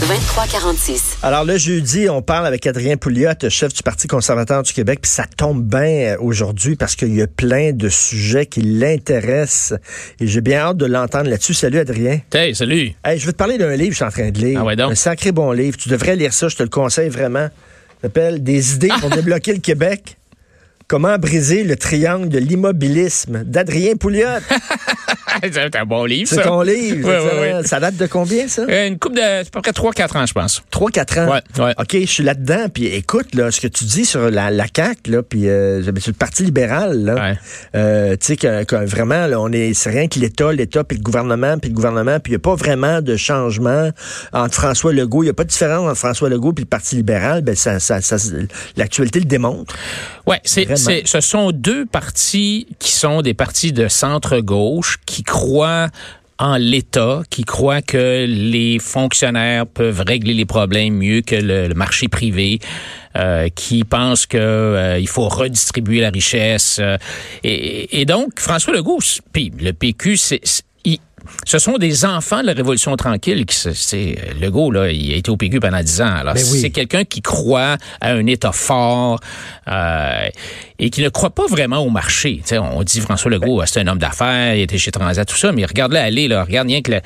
2346. Alors le jeudi, on parle avec Adrien Pouliot, chef du Parti conservateur du Québec, puis ça tombe bien euh, aujourd'hui parce qu'il y a plein de sujets qui l'intéressent et j'ai bien hâte de l'entendre là-dessus. Salut Adrien. Hey, salut. Hey, je veux te parler d'un livre que je suis en train de lire. Ah ouais donc? Un sacré bon livre. Tu devrais lire ça, je te le conseille vraiment. Ça s'appelle Des idées pour débloquer le Québec. Comment briser le triangle de l'immobilisme d'Adrien Pouliot. c'est un bon livre, C'est ton livre. Ouais, ça, date de combien, ça? Euh, Une coupe de, c'est à peu près 3-4 ans, je pense. 3-4 ans? Ouais, ouais. OK, je suis là-dedans. Puis écoute, là, ce que tu dis sur la, la CAQ, là, puis euh, sur le Parti libéral, là, Ouais. euh, tu sais, que, que vraiment, là, on est, c'est rien que l'État, l'État, puis le gouvernement, puis le gouvernement, puis il n'y a pas vraiment de changement entre François Legault. Il n'y a pas de différence entre François Legault puis le Parti libéral. Ben, ça, ça, ça, l'actualité le démontre. Vraiment. c'est, ce sont deux partis qui sont des partis de centre-gauche qui croient en l'État, qui croient que les fonctionnaires peuvent régler les problèmes mieux que le, marché privé, euh, qui pensent que euh, il faut redistribuer la richesse. euh, et, et donc, François Legault, puis le PQ, c'est, ce sont des enfants de la Révolution tranquille. Qui, c'est, Legault, là, il a été au PQ pendant 10 ans. Alors, Ben oui. c'est quelqu'un qui croit à un État fort euh, et qui ne croit pas vraiment au marché. On dit François Legault, c'est un homme d'affaires, il était chez Transat, tout ça, mais regarde-le aller, là, regarde rien que le-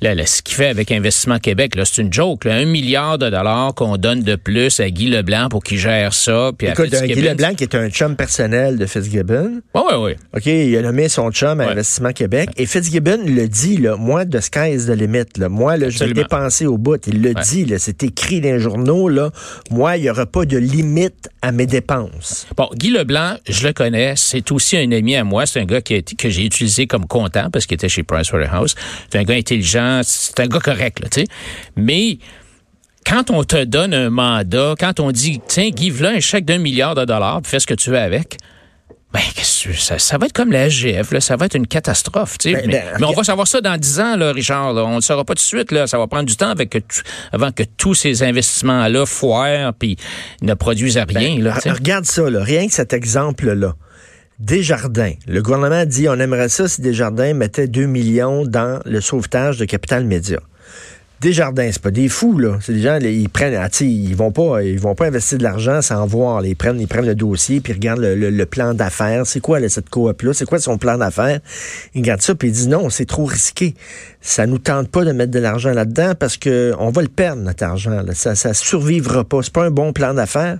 le- le- ce qu'il fait avec Investissement Québec. Là, c'est une joke. Là, un milliard de dollars qu'on donne de plus à Guy Leblanc pour qu'il gère ça. Puis Écoute, Guy. Leblanc qui est un chum personnel de Fitzgibbon. Ouais, ouais, ouais. OK, il a nommé son chum à Ouais. Investissement Québec. Et Fitzgibbon le dit, là, moi, de sky is the limit. Là. Moi, là, je vais dépenser au bout. Il le Ouais. dit, c'est écrit dans les journaux. Là. Moi, il n'y aura pas de limite à mes dépenses. Bon, Guy Leblanc, je le connais. C'est aussi un ami à moi. C'est un gars qui a été- que j'ai utilisé comme comptant parce qu'il était chez Pricewaterhouse. C'est un gars intelligent. C'est un gars correct, tu sais. Mais quand on te donne un mandat, quand on dit, tiens, Guy, là un chèque d'un milliard de dollars, fais ce que tu veux avec. Ben, qu'est-ce que ça, ça va être comme la SGF, là. Ça va être une catastrophe, tu sais. Ben, mais, ben, mais on va savoir ça dans 10 ans, là, Richard. là. On ne le saura pas tout de suite, là. Ça va prendre du temps avec que tu- avant que tous ces investissements-là foirent puis ne produisent rien, là. Ben, Regarde ça, là, rien que cet exemple-là. Desjardins. Le gouvernement dit on aimerait ça si Desjardins mettait 2 millions dans le sauvetage de Capital Média. Desjardins, c'est pas des fous, là. C'est des gens, ils prennent, ah, ils vont pas, ils vont pas investir de l'argent sans voir. là. Ils prennent, ils prennent le dossier, puis ils regardent le, le- le plan d'affaires. C'est quoi, là, cette coop-là? C'est quoi son plan d'affaires? Ils regardent ça, puis ils disent non, c'est trop risqué. Ça nous tente pas de mettre de l'argent là-dedans parce que on va le perdre, notre argent. là. Ça, ça survivra pas. C'est pas un bon plan d'affaires.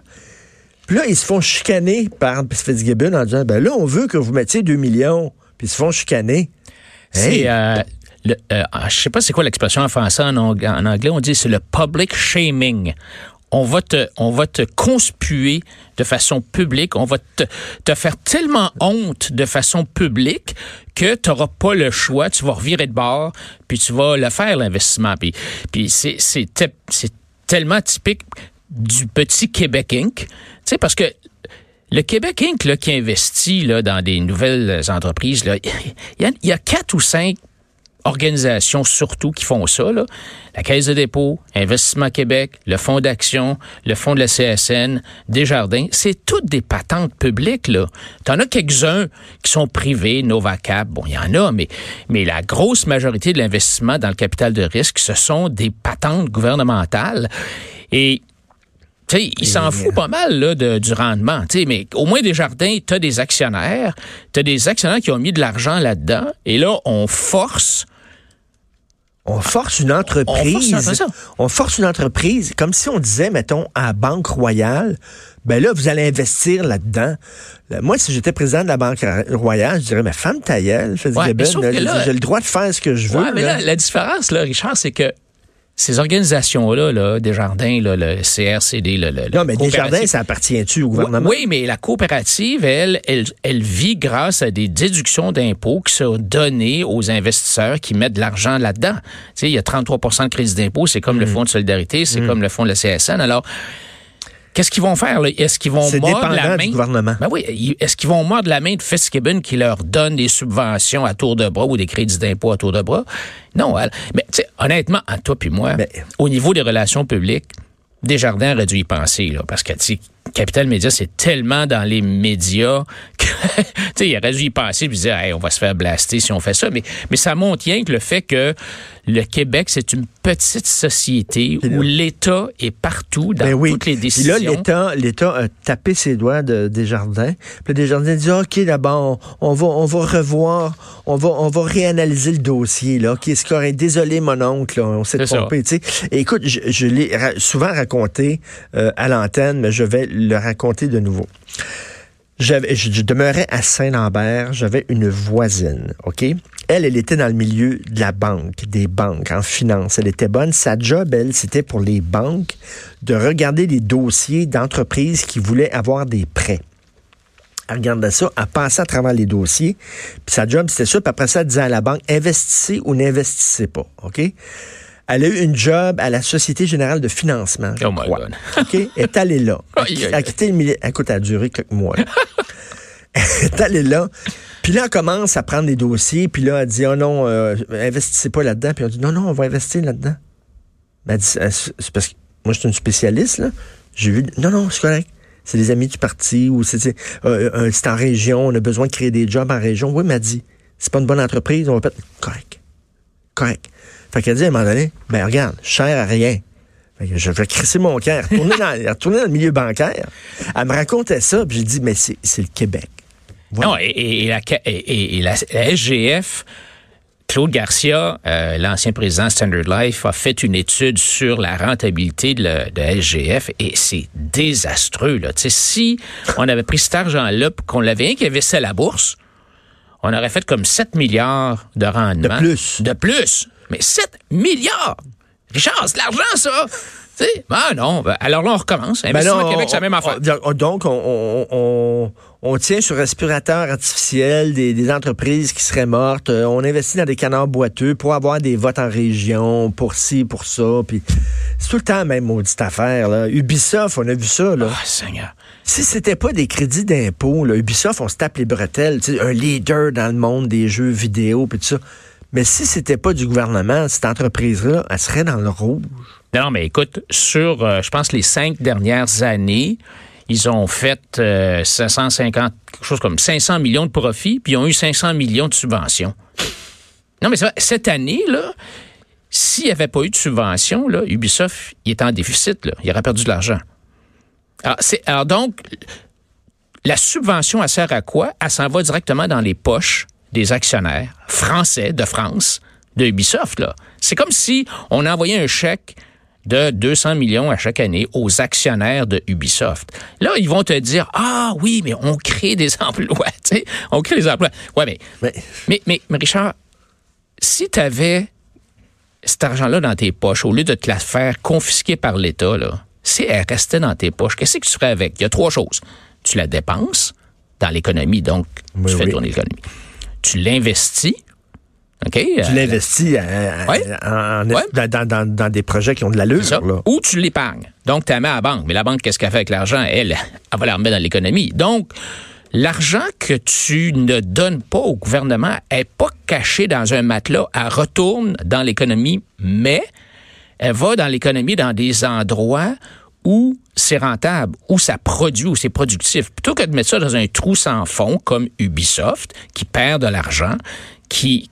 Puis là, ils se font chicaner par Fitzgibbon en disant, ben là, on veut que vous mettiez 2 millions. Puis ils se font chicaner. Hey, C'est, euh, le, euh, je sais pas c'est quoi l'expression en français, en, ang- en anglais, on dit c'est le public shaming. On va te, on va te conspuer de façon publique, on va te, te faire tellement honte de façon publique que tu n'auras pas le choix, tu vas revirer de bord, puis tu vas le faire l'investissement. Puis, puis c'est, c'est, te- c'est tellement typique du petit Québec Inc. Tu sais, parce que le Québec Inc. Là, qui investit là, dans des nouvelles entreprises, il y, il y a quatre ou cinq organisations surtout qui font ça. Là. La Caisse de dépôt, Investissement Québec, le Fonds d'action, le Fonds de la CSN, Desjardins, c'est toutes des patentes publiques. là. T'en as quelques-uns qui sont privés, Novacap, bon, il y en a, mais, mais la grosse majorité de l'investissement dans le capital de risque, ce sont des patentes gouvernementales. Et tu sais, il s'en fout pas mal là, de, du rendement. Tu sais, mais au moins des jardins, tu as des actionnaires. Tu as des actionnaires qui ont mis de l'argent là-dedans. Et là, on force. On force une On entreprise. force. On force une entreprise, comme si on disait, mettons, à la Banque Royale, ben là, vous allez investir là-dedans. Là, Moi, si j'étais président de la Banque Royale, je dirais, mais femme ta gueule, j'ai le droit de faire ce que je veux. Ouais, mais là. là, la différence, là, Richard, c'est que ces organisations-là, là, Desjardins, là, le CRCD, le, le Non, mais Desjardins, ça appartient-tu au gouvernement? Oui, mais la coopérative, elle, elle, elle vit grâce à des déductions d'impôts qui sont données aux investisseurs qui mettent de l'argent là-dedans. Tu sais, il y a 33% de crédit d'impôt, c'est comme le mm. Fonds de solidarité, c'est mm. comme le Fonds de la CSN. Alors, Qu'est-ce qu'ils vont faire? Est-ce qu'ils vont mordre la main? Du gouvernement. Ben oui. Est-ce qu'ils vont mordre la main de Fitzgibbon qui leur donne des subventions à tour de bras ou des crédits d'impôt à tour de bras? Non. Mais honnêtement, à toi puis moi, au niveau des relations publiques, Desjardins aurait dû y penser, là, parce que Capital Média, c'est tellement dans les médias que, il aurait dû y penser et dire, on va se faire blaster si on fait ça. Mais, mais ça montre bien que le fait que le Québec, c'est une petite société où l'État est partout dans ben toutes les décisions. Puis là, l'État, l'État a tapé ses doigts de Desjardins. Puis Desjardins dit, OK, d'abord, on, va, on va revoir, on va, on va réanalyser le dossier, là. OK, c'est correct. Désolé, mon oncle, on s'est trompé, tu sais. Écoute, je, je l'ai souvent raconté euh, à l'antenne, mais je vais le raconter de nouveau. Je demeurais à Saint-Lambert, j'avais une voisine, OK? Elle, elle était dans le milieu de la banque, des banques, en finance. Elle était bonne. Sa job, elle, c'était pour les banques de regarder les dossiers d'entreprises qui voulaient avoir des prêts. Elle regardait ça, elle passait à travers les dossiers. Puis sa job, c'était ça. Puis après ça, elle disait à la banque, investissez ou n'investissez pas, OK? Elle a eu une job à la Société Générale de Financement. oh my God. OK? Elle est allée là. Elle a quitté le milieu. Écoute, elle a duré quelques mois. elle est allée là. Puis là, elle commence à prendre des dossiers. Puis là, elle dit, oh non, euh, investissez pas là-dedans. Puis on dit, non, non, on va investir là-dedans. Ben, c'est parce que moi, je suis une spécialiste, là. J'ai vu, non, non, c'est correct. C'est des amis du parti ou c'est euh, euh, en région, on a besoin de créer des jobs en région. Oui, m'a dit, c'est pas une bonne entreprise, on va pas... Correct. Correct. Fait qu'elle dit à un moment donné, ben regarde, cher à rien. je vais crisser mon cœur, retourner dans, retourner dans le milieu bancaire. Elle me racontait ça, puis j'ai dit, mais c'est le Québec. Non, et, la, et, la, SGF, Claude Garcia, euh, l'ancien président Standard Life, a fait une étude sur la rentabilité de, de SGF et c'est désastreux. Là. si on avait pris cet argent-là qu'on l'avait investi à la bourse, on aurait fait comme 7 milliards de rendement. De plus. De plus. Mais 7 milliards! Richard, c'est de l'argent, ça! Ben non, ben, alors là, on recommence. Ben non, Québec, c'est la même affaire. donc, on, on, tient sur respirateur artificiel des, entreprises qui seraient mortes. Euh, on investit dans des canards boiteux pour avoir des votes en région, pour ci, pour ça. Puis c'est tout le temps la même maudite affaire. Là. Ubisoft, on a vu ça. Là. Oh, Seigneur. Si c'était pas des crédits d'impôt, Ubisoft, on se tape les bretelles. Un leader dans le monde des jeux vidéo, puis tout ça. Mais si c'était pas du gouvernement, cette entreprise-là, elle serait dans le rouge. Non, mais écoute, sur, euh, je pense, les cinq dernières années, ils ont fait 550, euh, quelque chose comme 500 millions de profits, puis ils ont eu 500 millions de subventions. Non, mais cette année, là, s'il n'y avait pas eu de subventions, là, Ubisoft, il est en déficit, là. Il aurait perdu de l'argent. Alors, alors donc, la subvention, elle sert à quoi? Elle s'en va directement dans les poches des actionnaires français de France de Ubisoft. C'est comme si on envoyait un chèque de 200 millions à chaque année aux actionnaires de Ubisoft. Là, ils vont te dire ah oui, mais on crée des emplois, tu sais, on crée des emplois. Ouais, mais mais mais, mais, Richard, si tu avais cet argent-là dans tes poches au lieu de te la faire confisquer par l'État là, si elle restait dans tes poches, qu'est-ce que tu ferais avec? Il y a trois choses. Tu la dépenses dans l'économie, donc tu fais tourner l'économie tu l'investis. Tu euh, l'investis dans, des projets qui ont de l'allure. Ou tu l'épargnes. Donc, tu la mets à la banque. Mais la banque, qu'est-ce qu'elle fait avec l'argent? Elle, elle va la remettre dans l'économie. Donc, l'argent que tu ne donnes pas au gouvernement n'est pas caché dans un matelas. Elle retourne dans l'économie, mais elle va dans l'économie dans des endroits où c'est rentable, où ça produit, où c'est productif, plutôt que de mettre ça dans un trou sans fond comme Ubisoft, qui perd de l'argent, qui...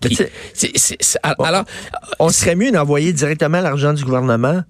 alors, on serait mieux d'envoyer directement l'argent du gouvernement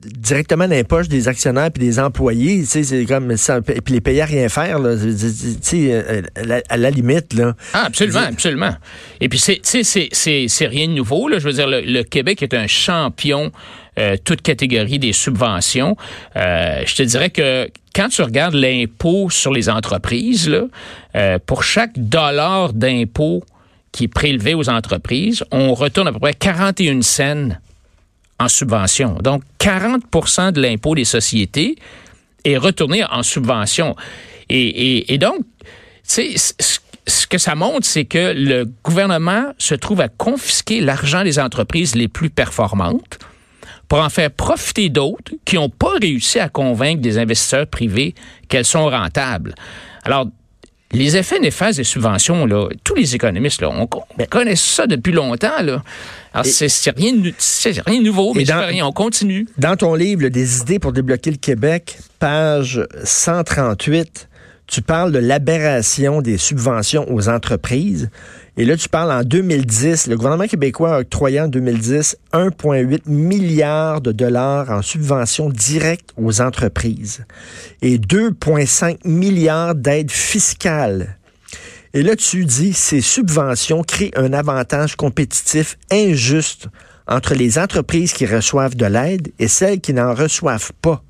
directement dans les poches des actionnaires puis des employés, tu sais, c'est comme ça, puis les payer à rien faire, là, tu sais, euh, à la, limite, là. Ah, absolument, absolument. Et puis, c'est, c'est, rien de nouveau, là. Je veux dire, le, Québec est un champion, euh, toute catégorie des subventions. Euh, je te dirais que quand tu regardes l'impôt sur les entreprises, là, pour chaque dollar d'impôt qui est prélevé aux entreprises, on retourne à peu près 41 cents en subvention. Donc, 40% de l'impôt des sociétés est retourné en subvention. Et, et donc, ce que ça montre, c'est que le gouvernement se trouve à confisquer l'argent des entreprises les plus performantes pour en faire profiter d'autres qui n'ont pas réussi à convaincre des investisseurs privés qu'elles sont rentables. Alors, les effets néfastes des subventions, là, tous les économistes, là, on, connaît ça depuis longtemps. Là. Alors, c'est rien, rien de nouveau, mais dans, rien, on continue. Dans ton livre, Des idées pour débloquer le Québec, page 138, tu parles de l'aberration des subventions aux entreprises. Et là, tu parles en 2010, le gouvernement québécois a octroyé en 2010 1,8 milliard de dollars en subventions directes aux entreprises et 2,5 milliards d'aides fiscales. Et là, tu dis, ces subventions créent un avantage compétitif injuste entre les entreprises qui reçoivent de l'aide et celles qui n'en reçoivent pas.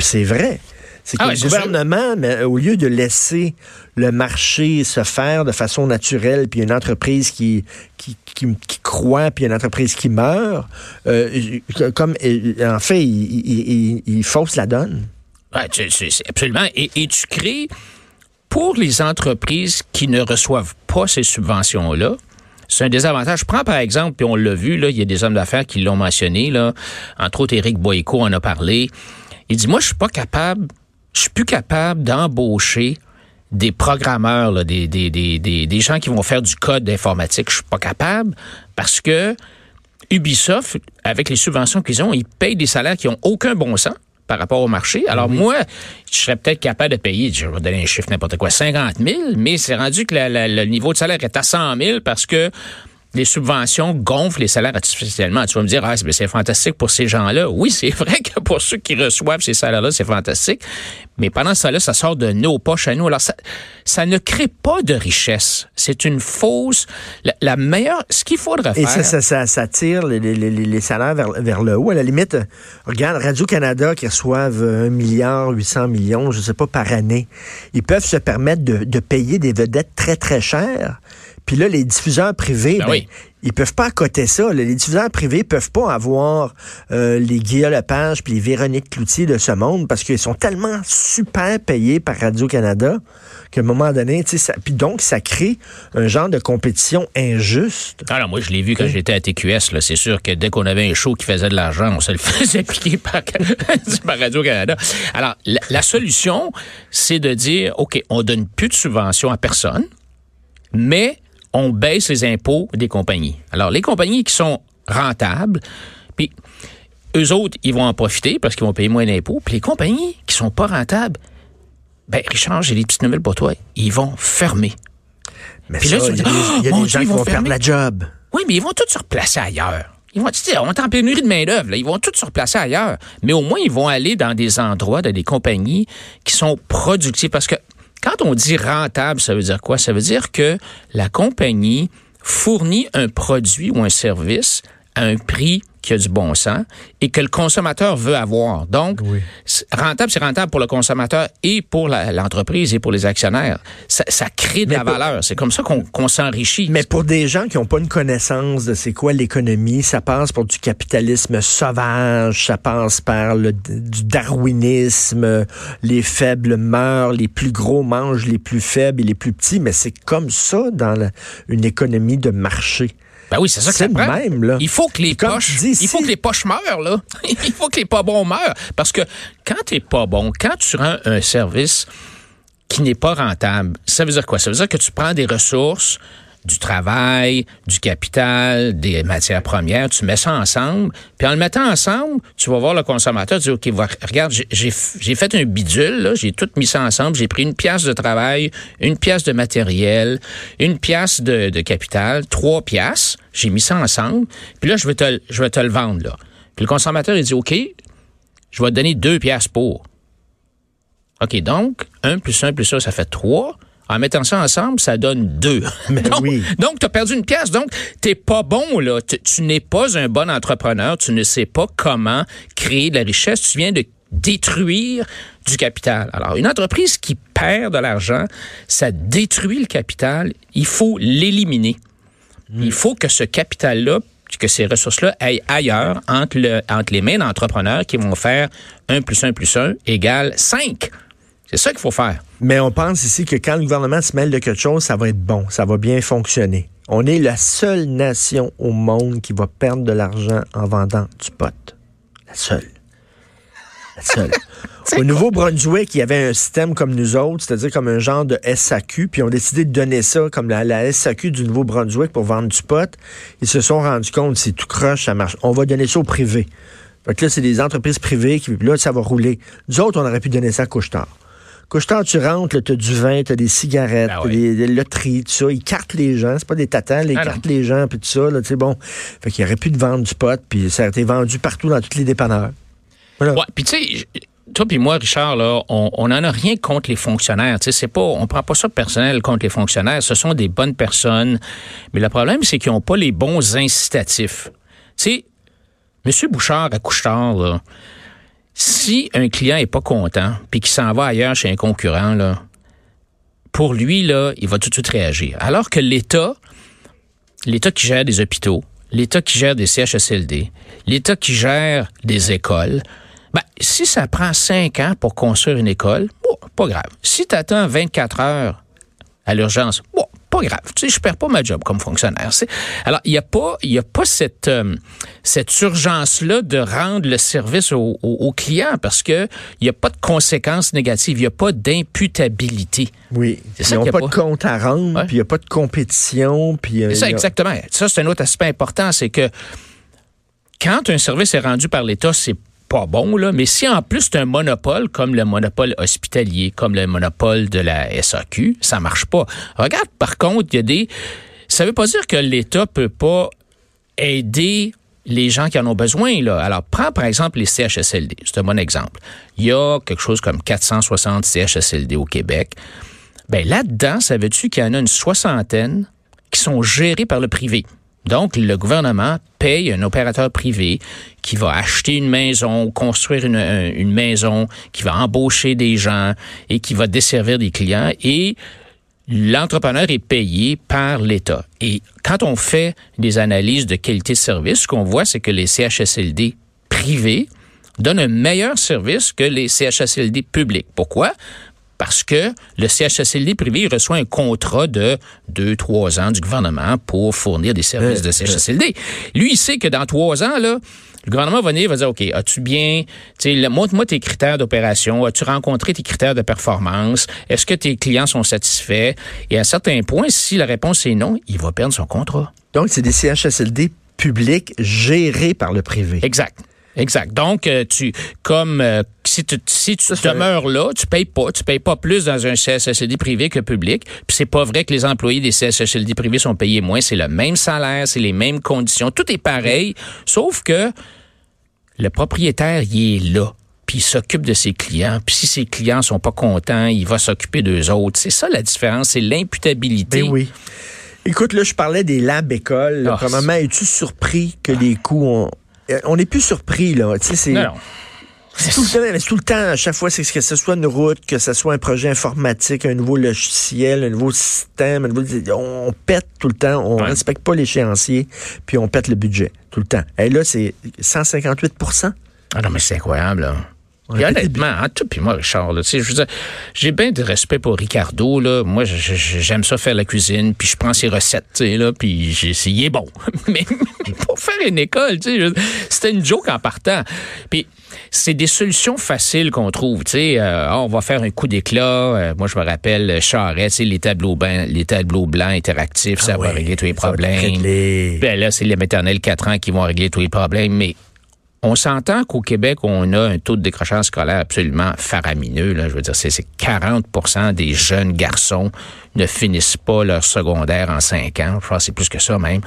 C'est vrai. C'est que ah le gouvernement, mais, au lieu de laisser le marché se faire de façon naturelle, puis une entreprise qui, qui, qui, croit, puis une entreprise qui meurt, euh, comme en fait, il, il, fausse la donne. Ouais, absolument. Et, et tu crées, pour les entreprises qui ne reçoivent pas ces subventions-là, c'est un désavantage. Je prends par exemple, puis on l'a vu, là, il y a des hommes d'affaires qui l'ont mentionné, là, entre autres Éric Boyko en a parlé. Il dit, moi, je suis pas capable je suis plus capable d'embaucher des programmeurs, des, des, des, des, gens qui vont faire du code d'informatique. Je suis pas capable parce que Ubisoft, avec les subventions qu'ils ont, ils payent des salaires qui ont aucun bon sens par rapport au marché. Alors moi, je serais peut-être capable de payer, je vais donner un chiffre n'importe quoi, 50 000, mais c'est rendu que le niveau de salaire est à 100 000 parce que les subventions gonflent les salaires artificiellement. Tu vas me dire, ah, c'est fantastique pour ces gens-là. Oui, c'est vrai que pour ceux qui reçoivent ces salaires-là, c'est fantastique. Mais pendant ce temps-là, ça sort de nos poches à nous. Alors, ça, ça ne crée pas de richesse. C'est une fausse. La, meilleure. Ce qu'il faudrait faire. Et ça, ça, ça, tire les, les, les, salaires vers, vers, le haut. À la limite, regarde, Radio-Canada qui reçoivent un milliard, 800 millions, je sais pas, par année. Ils peuvent se permettre de, de payer des vedettes très, très chères puis là, les diffuseurs privés, ben, ben ils peuvent pas accoter ça. Les diffuseurs privés peuvent pas avoir euh, les Guillaume Lepage puis les Véronique Cloutier de ce monde parce qu'ils sont tellement super payés par Radio-Canada qu'à un moment donné, tu sais, puis donc ça crée un genre de compétition injuste. Alors moi, je l'ai vu quand j'étais à TQS. C'est sûr que dès qu'on avait un show qui faisait de l'argent, on se le faisait piquer par, Radio-Canada. Alors, la, la solution, c'est de dire, OK, on donne plus de subventions à personne, mais on baisse les impôts des compagnies. Alors, les compagnies qui sont rentables, puis eux autres, ils vont en profiter parce qu'ils vont payer moins d'impôts. Puis les compagnies qui sont pas rentables, ben Richard, j'ai des petites nouvelles pour toi. Ils vont fermer. Mais puis là, il y a, des, oh, gens qui vont, perdre la job. Oui, mais ils vont tous se replacer ailleurs. Ils vont, tu on est en pénurie de main-d'œuvre, ils vont tous se replacer ailleurs. Mais au moins, ils vont aller dans des endroits, dans des compagnies qui sont productives. Parce que quand on dit rentable, ça veut dire quoi? Ça veut dire que la compagnie fournit un produit ou un service à un prix qui a du bon sens et que le consommateur veut avoir. Donc, rentable, c'est rentable pour le consommateur et pour l'entreprise et pour les actionnaires. Ça, crée de la valeur. C'est comme ça qu'on s'enrichit. Mais pour des gens qui n'ont pas une connaissance de c'est quoi l'économie, ça passe pour du capitalisme sauvage, ça passe par le, du darwinisme, les faibles meurent, les plus gros mangent les plus faibles et les plus petits, mais c'est comme ça dans une économie de marché. Ben oui, c'est ça que ça prend. Même, là. Il faut que les poches, il faut que les poches meurent, là. il faut que les pas bons meurent. Parce que quand t'es pas bon, quand tu rends un service qui n'est pas rentable, ça veut dire quoi? Ça veut dire que tu prends des ressources du travail, du capital, des matières premières, tu mets ça ensemble, puis en le mettant ensemble, tu vas voir le consommateur, tu dis, OK, regarde, j'ai fait un bidule, j'ai tout mis ça ensemble, j'ai pris une pièce de travail, une pièce de matériel, une pièce de, capital, trois pièces, j'ai mis ça ensemble, puis là, je vais te, je vais te le vendre, là. Puis le consommateur, il dit, OK, je vais te donner deux pièces pour. OK, donc, un plus un plus ça, ça fait trois. En mettant ça ensemble, ça donne deux. donc, donc tu as perdu une pièce. Donc, t'es pas bon, là. Tu, n'es pas un bon entrepreneur. Tu ne sais pas comment créer de la richesse. Tu viens de détruire du capital. Alors, une entreprise qui perd de l'argent, ça détruit le capital. Il faut l'éliminer. Hmm. Il faut que ce capital-là que ces ressources-là aillent ailleurs entre, le, entre les mains d'entrepreneurs qui vont faire 1 plus 1 plus 1 égale 5. C'est ça qu'il faut faire. Mais on pense ici que quand le gouvernement se mêle de quelque chose, ça va être bon, ça va bien fonctionner. On est la seule nation au monde qui va perdre de l'argent en vendant du pot. La seule. La seule. Au Nouveau-Brunswick, il y avait un système comme nous autres, c'est-à-dire comme un genre de SAQ, puis ils ont décidé de donner ça comme la, SAQ du Nouveau-Brunswick pour vendre du pot. Ils se sont rendus compte, c'est tout croche, ça marche. On va donner ça au privé. Fait là, c'est des entreprises privées qui, là, ça va rouler. Nous autres, on aurait pu donner ça à Couchetard. Couchetard, tu rentres, tu as du vin, tu as des cigarettes, ben des, loteries, tout ça. Ils cartent les gens. C'est pas des tatans, ils ah cartent les gens, puis tout ça. Là, bon. Fait qu'il aurait pu de vendre du pot, puis ça a été vendu partout dans tous les dépanneurs. Ouais, puis tu sais, toi puis moi, Richard, là, on n'en a rien contre les fonctionnaires. Tu sais, c'est pas, on prend pas ça personnel contre les fonctionnaires. Ce sont des bonnes personnes. Mais le problème, c'est qu'ils n'ont pas les bons incitatifs. Tu sais, M. Bouchard à Couchetard, là, si un client est pas content puis qu'il s'en va ailleurs chez un concurrent, pour lui, il va tout de suite réagir. Alors que l'État, l'État qui gère des hôpitaux, l'État qui gère des CHSLD, l'État qui gère des écoles, ben, si ça prend cinq ans pour construire une école, pas grave. Si tu attends 24 heures à l'urgence, pas grave. Tu sais, je perds pas ma job comme fonctionnaire. Alors, il n'y a pas, il y a pas cette, euh, cette urgence-là de rendre le service au, au, client parce que il n'y a pas de conséquences négatives. Il n'y a pas d'imputabilité. Oui. C'est ça. Il n'y a, pas, de compte à rendre, puis il n'y a pas de compétition. Puis, euh, ça, exactement. Ça, c'est un autre aspect important, c'est que quand un service est rendu par l'État, c'est pas bon, là, mais si en plus c'est un monopole, comme le monopole hospitalier, comme le monopole de la SAQ, ça marche pas. Regarde, par contre, il y a des... Ça veut pas dire que l'État peut pas aider les gens qui en ont besoin. Là. Alors, prends par exemple les CHSLD. C'est un bon exemple. Il y a quelque chose comme 460 CHSLD au Québec. Ben là-dedans, savais-tu qu'il y en a une soixantaine qui sont gérés par le privé? Donc, le gouvernement paye un opérateur privé qui va acheter une maison, construire une, maison, qui va embaucher des gens et qui va desservir des clients et l'entrepreneur est payé par l'État. Et quand on fait des analyses de qualité de service, ce qu'on voit, c'est que les CHSLD privés donnent un meilleur service que les CHSLD publics. Pourquoi? Parce que le CHSLD privé reçoit un contrat de deux, trois ans du gouvernement pour fournir des services de euh, CHSLD. Lui, il sait que dans trois ans, là, le gouvernement va venir et va dire, OK, as-tu bien, montre-moi tes critères d'opération, as-tu rencontré tes critères de performance, est-ce que tes clients sont satisfaits? Et à un certain point, si la réponse est non, il va perdre son contrat. Donc, c'est des CHSLD publics gérés par le privé. Exact. Exact. Donc, euh, tu, comme euh, si tu, si tu demeures là, tu payes pas, tu payes pas plus dans un CSSLD privé que public. Puis c'est pas vrai que les employés des CSSLD privés sont payés moins. C'est le même salaire, c'est les mêmes conditions, tout est pareil, sauf que le propriétaire, il est là puis il s'occupe de ses clients. Puis si ses clients sont pas contents, il va s'occuper d'eux autres. C'est ça la différence, c'est l'imputabilité. Ben oui. Écoute, là, je parlais des labs écoles. Oh, Comment es-tu surpris que les coûts ont, on n'est plus surpris, là. Sais, c'est. Tout le, temps, tout le temps, à chaque fois, c'est que ce soit une route, que ce soit un projet informatique, un nouveau logiciel, un nouveau système, on pète tout le temps, on ne respecte pas l'échéancier, puis on pète le budget tout le temps. Et là, c'est 158% Ah non, mais c'est incroyable. Là. Puis honnêtement, hein, tout puis moi, Richard, j'ai bien de respect pour Ricardo. Là. Moi, j'aime ça faire la cuisine, puis je prends ses recettes, là, puis il est bon. Mais pour faire une école, c'était une joke en partant. Puis c'est des solutions faciles qu'on trouve. sais, euh, on va faire un coup d'éclat. Euh, moi, je me rappelle Charret, les tableaux blancs, les tableaux blancs interactifs, ça ah va régler tous les problèmes. Ben là, c'est les maternelles 4 ans qui vont régler tous les problèmes. Mais on s'entend qu'au Québec, on a un taux de décrochage scolaire absolument faramineux. Là. Je veux dire, c'est 40% des jeunes garçons ne finissent pas leur secondaire en cinq ans. Je crois que c'est plus que ça même.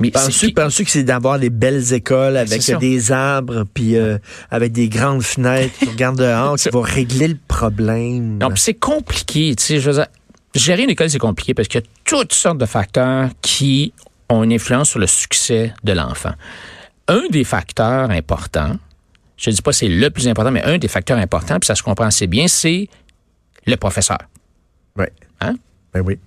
Mais penses-tu, que c'est d'avoir des belles écoles avec des arbres puis euh, avec des grandes fenêtres qui regardent dehors qui va régler le problème? Non, c'est compliqué. Tu sais, je veux dire, gérer une école, c'est compliqué parce qu'il y a toutes sortes de facteurs qui ont une influence sur le succès de l'enfant un des facteurs importants, je ne dis pas c'est le plus important, mais un des facteurs importants, puis ça se comprend assez bien, c'est le professeur. Oui. Hein? Ben oui.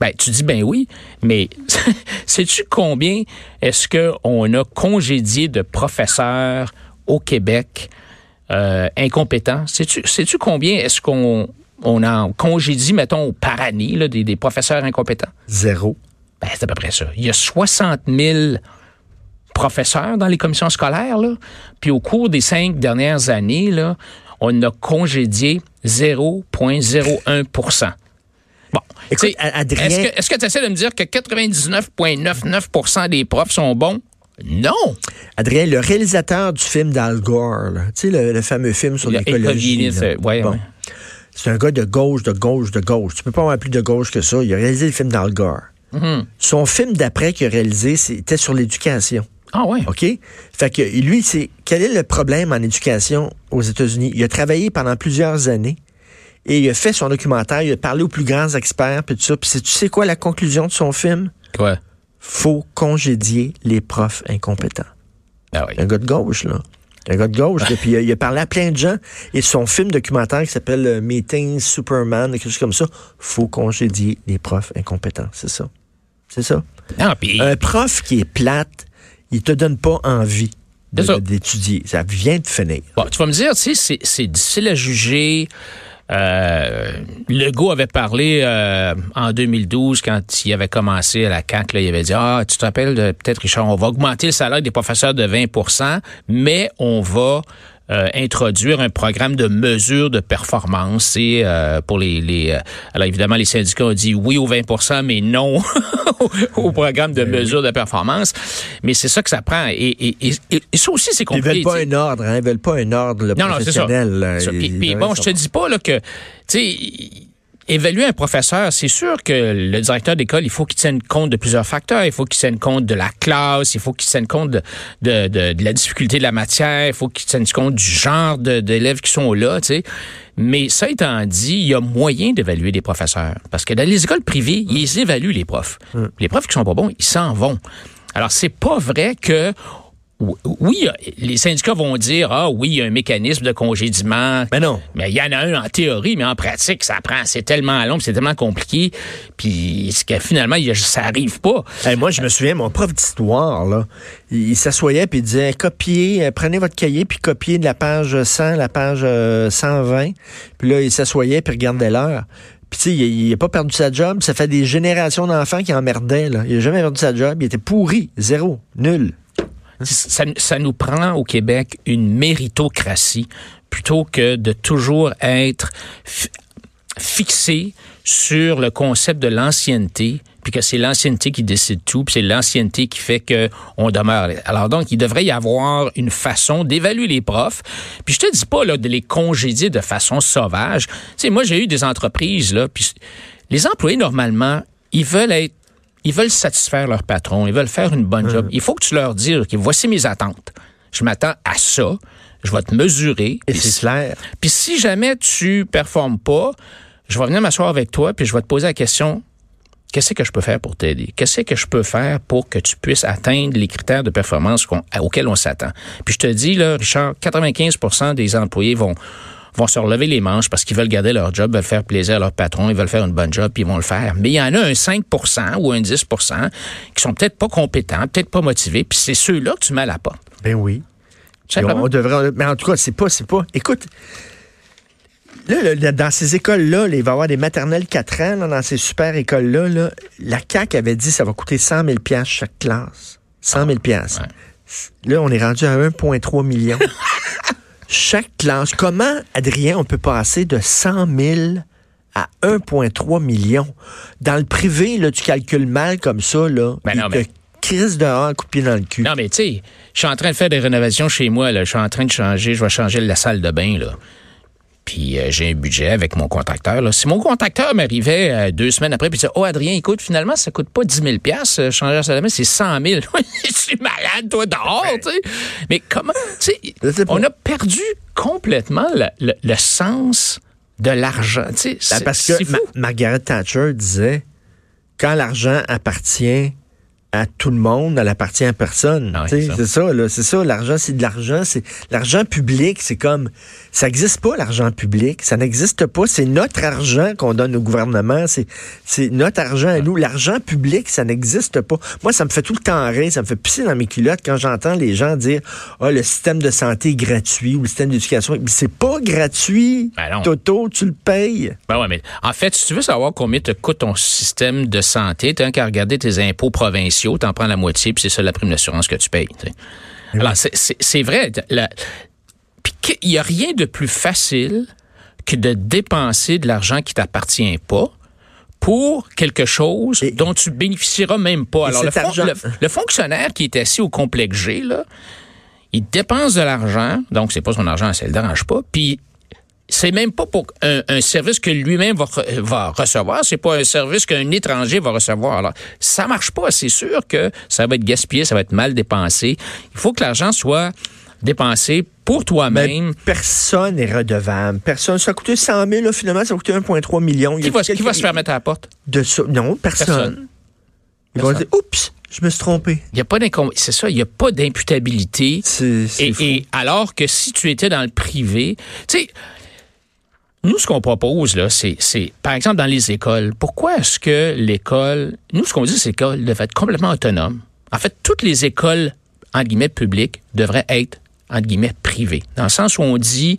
Ben, tu dis ben oui, mais sais-tu combien est-ce qu'on a congédié de professeurs au Québec euh, incompétents? Sais-tu, sais-tu combien est-ce qu'on on a congédié, mettons, par année, là, des, des professeurs incompétents? Zéro. Ben, c'est à peu près ça. Il y a 60 000 professeurs dans les commissions scolaires, là. Puis au cours des cinq dernières années, là, on a congédié 0,01% Bon, Écoute, Adrien- Est-ce que tu essaies de me dire que 99,99% des profs sont bons? Non. Adrien, le réalisateur du film d'Al Gore, là, tu sais, le, le fameux film sur l'écologie. ouais. C'est un gars de gauche, de gauche, de gauche. Tu peux pas avoir plus de gauche que ça. Il a réalisé le film d'Al Gore. Mhm. Son film d'après qu'il a réalisé, c'était sur l'éducation. Ah ouais. OK? Fait que lui, c'est quel est le problème en éducation aux États-Unis? Il a travaillé pendant plusieurs années et il a fait son documentaire, il a parlé aux plus grands experts, puis tout ça. Puis c'est- tu sais quoi la conclusion de son film? Quoi? Faut congédier les profs incompétents. Ah oui. Un gars de gauche, là. Un gars de gauche. là. Puis il a, parlé à plein de gens. Et son film documentaire qui s'appelle euh, Meeting Superman, quelque chose comme ça, faut congédier les profs incompétents. C'est ça. C'est ça. Non, puis Un prof qui est plate, il te donne pas envie ça. d'étudier. Ça vient de finir. Bon, tu vas me dire, tu sais, c'est- difficile à juger. Euh, Legault avait parlé euh, en 2012 quand il avait commencé à la CAQ. Là, il avait dit ah tu te rappelles peut-être Richard, on va augmenter le salaire des professeurs de 20% mais on va euh, introduire un programme de mesure de performance. Et euh, pour les, les euh, alors évidemment les syndicats ont dit oui aux 20% mais non au- programme de mesure de performance. Mais c'est ça que ça prend. Et, et, et, et- ça aussi c'est Ils compliqué. veulent pas un ordre, hein? Ils veulent pas un ordre le Non, non, c'est ça. professionnel. là. Ça. Puis, Ils bon, je te dis pas là, que, tu sais, évaluer un professeur, c'est sûr que le directeur d'école, il faut qu'il tienne compte de plusieurs facteurs. Il faut qu'il tienne compte de la classe, il faut qu'il tienne compte de, de, de, de la difficulté de la matière, il faut qu'il tienne compte du genre d'élèves qui sont là, tu sais. Mais ça étant dit, il y a moyen d'évaluer des professeurs. Parce que dans les écoles privées, ils évaluent les profs. Les profs qui sont pas bons, ils s'en vont. Alors, c'est pas vrai que oui, les syndicats vont dire ah oui, il y a un mécanisme de congédiement. Mais non. Mais il y en a un en théorie, mais en pratique, ça prend, c'est tellement long, c'est tellement compliqué, puis ce que finalement, il ça arrive pas? Hey, moi, je me souviens, mon prof d'histoire, là, il, il s'assoyait puis il disait copiez, euh, prenez votre cahier puis copiez de la page 100, la page euh, 120. Puis là, il s'assoyait puis regardait l'heure. Puis tu sais, il n'a pas perdu sa job. Ça fait des générations d'enfants qui emmerdaient. Là. Il a jamais perdu sa job. Il était pourri. Zéro. Nul. Ça, nous prend au Québec une méritocratie plutôt que de toujours être fi- fixé sur le concept de l'ancienneté, puis que c'est l'ancienneté qui décide tout, puis c'est l'ancienneté qui fait que on demeure. Alors donc, il devrait y avoir une façon d'évaluer les profs. Puis je te dis pas de les congédier de façon sauvage. Tu sais, moi j'ai eu des entreprises là, puis les employés normalement, ils veulent être ils veulent satisfaire leur patron, ils veulent faire une bonne job. Il faut que tu leur dises, OK, voici mes attentes. Je m'attends à ça. Je vais te mesurer. Et Puis c'est si- clair. puis si jamais tu performes pas, je vais venir m'asseoir avec toi puis je vais te poser la question qu'est-ce que je peux faire pour t'aider? Qu'est-ce que je peux faire pour que tu puisses atteindre les critères de performance auxquels on s'attend? Puis je te dis là, Richard, 95% des employés vont vont se relever les manches parce qu'ils veulent garder leur job, veulent faire plaisir à leur patron, ils veulent faire une bonne job, puis ils vont le faire. Mais il y en a un 5% ou un 10% qui sont peut-être pas compétents, peut-être pas motivés, puis c'est ceux-là que tu mets à la porte. Ben oui. On, on devrait, mais en tout cas, c'est pas, c'est pas. Écoute, là, là, dans ces écoles-là, là, il va y avoir des maternelles 4 ans, là, dans ces super écoles-là. là, la CAQ avait dit que ça va coûter 100 000 chaque classe. 100 000 Là, on est rendu à 1,3 million. chaque classe. Comment, Adrien, on peut passer de 100 000 à 1,3 million? Dans le privé, là, tu calcules mal comme ça, là. Ben non, mais- crisse dehors, coup de pied dans le cul. Non, mais tu sais, je suis en train de faire des rénovations chez moi. Là. Je suis en train de changer, je vais changer la salle de bain. Là. Puis euh, j'ai un budget avec mon contracteur. Là. Si mon contracteur m'arrivait euh, deux semaines après puis disait Oh Adrien, écoute, finalement, ça coûte pas 10 000 euh, changer bain, c'est 100 000 Je suis malade, toi, dehors, tu sais. Mais comment, tu sais on a perdu complètement le, le- le sens de l'argent. Tu sais, Ben, parce que Margaret Thatcher disait quand l'argent appartient à tout le monde, elle appartient à personne. Ah oui, c'est ça. c'est ça. L'argent, c'est de l'argent. C'est l'argent public. C'est comme ça n'existe pas l'argent public. Ça n'existe pas. C'est notre argent qu'on donne au gouvernement. C'est c'est notre argent à nous. L'argent public, ça n'existe pas. Moi, ça me fait tout le temps rire. Ça me fait pisser dans mes culottes quand j'entends les gens dire ah le système de santé est gratuit ou le système d'éducation. C'est pas gratuit. Ben. Toto, tu le payes. Ben ouais, mais en fait, si tu veux savoir combien te coûte ton système de santé, t'as qu'à regarder tes impôts provinciaux, t'en prends la moitié, puis c'est ça la prime d'assurance que tu payes. Alors, c'est- c'est c'est vrai. la- Puis il n'y a rien de plus facile que de dépenser de l'argent qui t'appartient pas pour quelque chose Et- dont tu bénéficieras même pas. Alors, le, cet fon- argent- le- le fonctionnaire qui est assis au complexe G, là, il dépense de l'argent, donc c'est pas son argent, ça le dérange pas, puis c'est même pas pour un, un service que lui-même va, va recevoir, c'est pas un service qu'un étranger va recevoir. Alors, ça marche pas, c'est sûr que ça va être gaspillé, ça va être mal dépensé. Il faut que l'argent soit dépensé pour toi-même. personne n'est redevable. Personne. Ça a coûté 100 000, là, finalement, ça a coûté 1,3 million. Qui va, qui va se faire mettre à la porte? de ça? Non, personne. Personne. Ils vont dire, oups, je me suis trompé. Il y a pas c'est ça, il y a pas d'imputabilité. Et, et alors que si tu étais dans le privé, tu sais, nous, ce qu'on propose, là, c'est, c'est, par exemple, dans les écoles, pourquoi est-ce que l'école, nous, ce qu'on dit, c'est que l'école devrait être complètement autonome? En fait, toutes les écoles, entre guillemets, publiques devraient être, entre guillemets, privées. Dans le sens où on dit,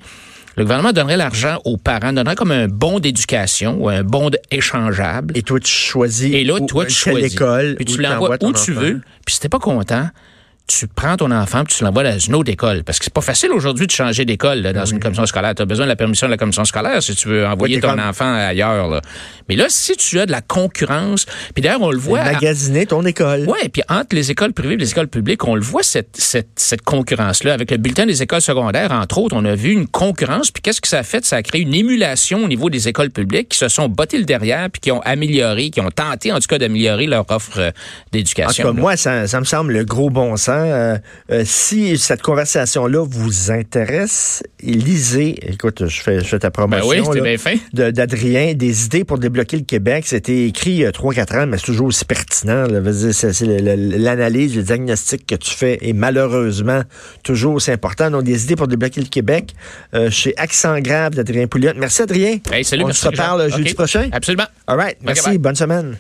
le gouvernement donnerait l'argent aux parents, donnerait comme un bon d'éducation ou un bon échangeable. Et toi, tu choisis. Et là, où- toi, tu quelle choisis. école. Puis tu l'envoies où tu veux. Puis si t'es pas content, tu prends ton enfant puis tu l'envoies dans une autre école. Parce que c'est pas facile aujourd'hui de changer d'école là, dans une commission scolaire. Tu as besoin de la permission de la commission scolaire si tu veux envoyer ton enfant ailleurs. Là. Mais là, si tu as de la concurrence, puis d'ailleurs, on le voit... à- Magasiner ton école. Ouais, puis entre les écoles privées et les écoles publiques, on le voit cette, cette, cette concurrence-là. Avec le bulletin des écoles secondaires, entre autres, on a vu une concurrence. Puis qu'est-ce que ça a fait? Ça a créé une émulation au niveau des écoles publiques qui se sont bottés le derrière puis qui ont amélioré, qui ont tenté en tout cas d'améliorer leur offre euh, En tout d'éducation. cas, moi, ça, ça me semble le gros bon sens. Euh, euh, si cette conversation-là vous intéresse, lisez, écoute, je fais, je fais ta Ben promotion. oui, là, bien d'Adrien, des idées pour débloquer le Québec. C'était écrit il y a 3-4 ans, mais c'est toujours aussi pertinent. C'est l'analyse, le diagnostic que tu fais est malheureusement toujours aussi important. Donc, des idées pour débloquer le Québec euh, chez Accent Grave d'Adrien Pouliot. Merci, Adrien. Hey, salut, On merci, se reparle jeudi prochain. Absolument. All right. Merci. Bonne semaine.